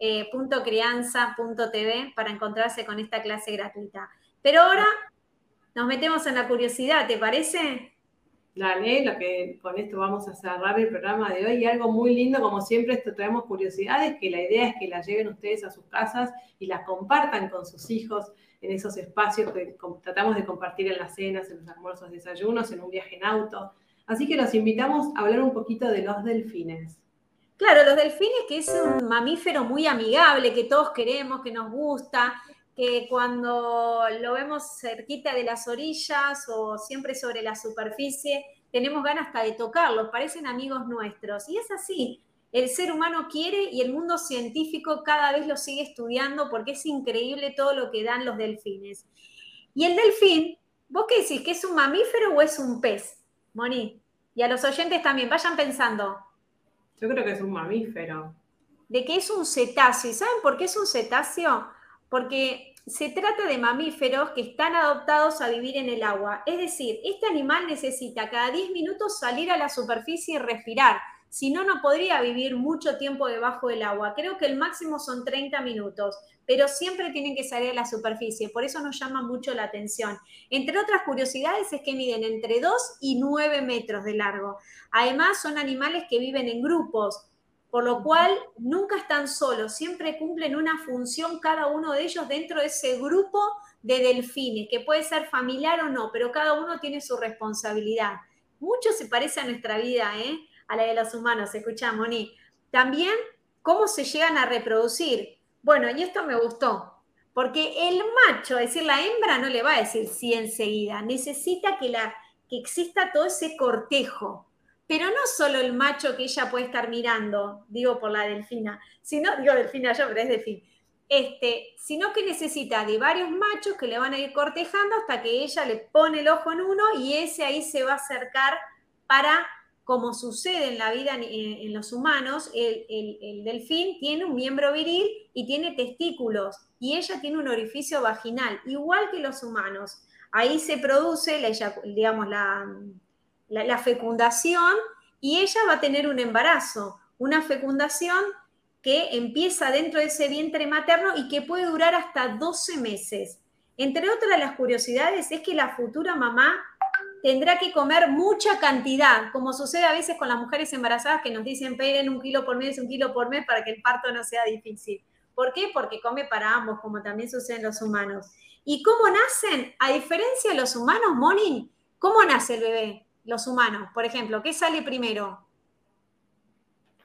www.crianza.tv para encontrarse con esta clase gratuita. Pero ahora nos metemos en la curiosidad, ¿te parece? Dale, lo que con esto vamos a cerrar el programa de hoy. Y algo muy lindo, como siempre, esto traemos curiosidades, que la idea es que las lleven ustedes a sus casas y las compartan con sus hijos en esos espacios que tratamos de compartir en las cenas, en los almuerzos, desayunos, en un viaje en auto. Así que los invitamos a hablar un poquito de los delfines. Claro, los delfines, que es un mamífero muy amigable, que todos queremos, que nos gusta, que cuando lo vemos cerquita de las orillas o siempre sobre la superficie, tenemos ganas hasta de tocarlos, parecen amigos nuestros. Y es así, el ser humano quiere y el mundo científico cada vez lo sigue estudiando porque es increíble todo lo que dan los delfines. Y el delfín, ¿vos qué decís? ¿Que es un mamífero o es un pez? Moni. Y a los oyentes también, vayan pensando. Yo creo que es un mamífero. De que es un cetáceo. ¿Y saben por qué es un cetáceo? Porque se trata de mamíferos que están adoptados a vivir en el agua. Es decir, este animal necesita cada 10 minutos salir a la superficie y respirar. si no, no podría vivir mucho tiempo debajo del agua. Creo que el máximo son 30 minutos, pero siempre tienen que salir a la superficie, por eso nos llama mucho la atención. Entre otras curiosidades es que miden entre 2 y 9 metros de largo. Además, son animales que viven en grupos, por lo cual nunca están solos, siempre cumplen una función cada uno de ellos dentro de ese grupo de delfines, que puede ser familiar o no, pero cada uno tiene su responsabilidad. Mucho se parece a nuestra vida, ¿eh? a la de los humanos, escucha, Moni. También, ¿cómo se llegan a reproducir? Bueno, y esto me gustó, porque el macho, es decir, la hembra no le va a decir sí enseguida, necesita que, la, que exista todo ese cortejo, pero no solo el macho que ella puede estar mirando, digo por la delfina, sino, digo delfina yo, pero es delfín, este, sino que necesita de varios machos que le van a ir cortejando hasta que ella le pone el ojo en uno y ese ahí se va a acercar para, como sucede en la vida en, los humanos, el, el, delfín tiene un miembro viril y tiene testículos y ella tiene un orificio vaginal, igual que los humanos. Ahí se produce la, digamos, la, la, fecundación y ella va a tener un embarazo, una fecundación que empieza dentro de ese vientre materno y que puede durar hasta 12 meses. Entre otras las curiosidades es que la futura mamá tendrá que comer mucha cantidad, como sucede a veces con las mujeres embarazadas que nos dicen peguen un kilo por mes, un kilo por mes para que el parto no sea difícil. ¿Por qué? Porque come para ambos, como también sucede en los humanos. ¿Y cómo nacen? A diferencia de los humanos, Moni, ¿cómo nace el bebé? Los humanos, por ejemplo, ¿qué sale primero?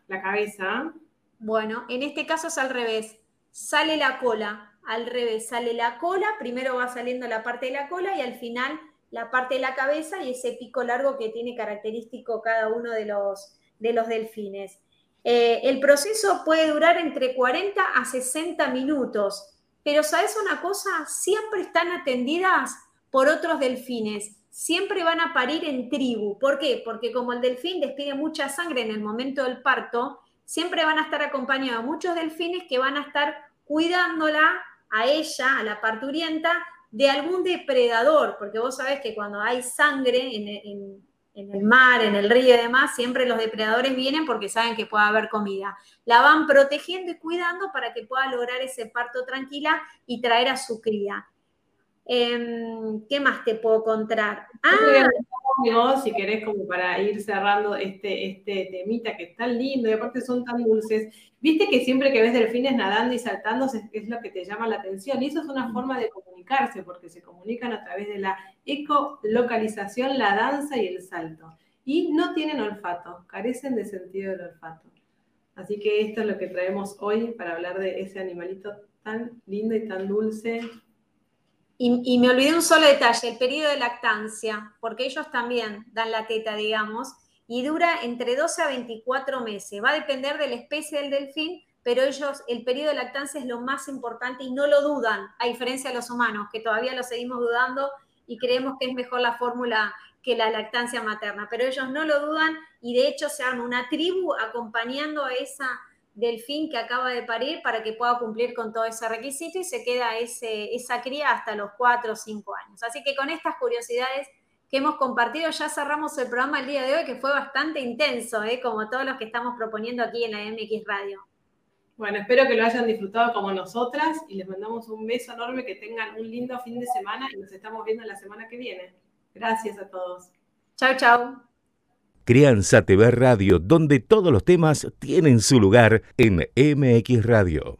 La cabeza. Bueno, en este caso es al revés. Sale la cola, al revés, sale la cola, primero va saliendo la parte de la cola y al final la parte de la cabeza y ese pico largo que tiene característico cada uno de los, de los delfines. Eh, el proceso puede durar entre 40 a 60 minutos, pero ¿sabes una cosa? Siempre están atendidas por otros delfines siempre van a parir en tribu. ¿Por qué? Porque como el delfín despide mucha sangre en el momento del parto, siempre van a estar acompañados muchos delfines que van a estar cuidándola a ella, a la parturienta, de algún depredador, porque vos sabés que cuando hay sangre en, el mar, en el río y demás, siempre los depredadores vienen porque saben que puede haber comida. La van protegiendo y cuidando para que pueda lograr ese parto tranquila y traer a su cría. Em, ¿Qué más te puedo contar? Ah, si querés, como para ir cerrando este, este temita que es tan lindo y aparte son tan dulces. Viste que siempre que ves delfines nadando y saltando es, lo que te llama la atención. Y eso es una forma de comunicarse, porque se comunican a través de la ecolocalización, la danza y el salto. Y no tienen olfato, carecen de sentido del olfato. Así que esto es lo que traemos hoy para hablar de ese animalito tan lindo y tan dulce y, me olvidé un solo detalle, el periodo de lactancia, porque ellos también dan la teta, digamos, y dura entre 12 a 24 meses. Va a depender de la especie del delfín, pero ellos, el periodo de lactancia es lo más importante y no lo dudan, a diferencia de los humanos, que todavía lo seguimos dudando y creemos que es mejor la fórmula que la lactancia materna, pero ellos no lo dudan y de hecho se arma una tribu acompañando a esa delfín que acaba de parir para que pueda cumplir con todo ese requisito y se queda ese, esa cría hasta los 4 o 5 años. Así que con estas curiosidades que hemos compartido ya cerramos el programa el día de hoy que fue bastante intenso, ¿eh? como todos los que estamos proponiendo aquí en la MX Radio. Bueno, espero que lo hayan disfrutado como nosotras y les mandamos un beso enorme, que tengan un lindo fin de semana y nos estamos viendo la semana que viene. Gracias a todos. Chao, chao. Crianza TV Radio, donde todos los temas tienen su lugar en MX Radio.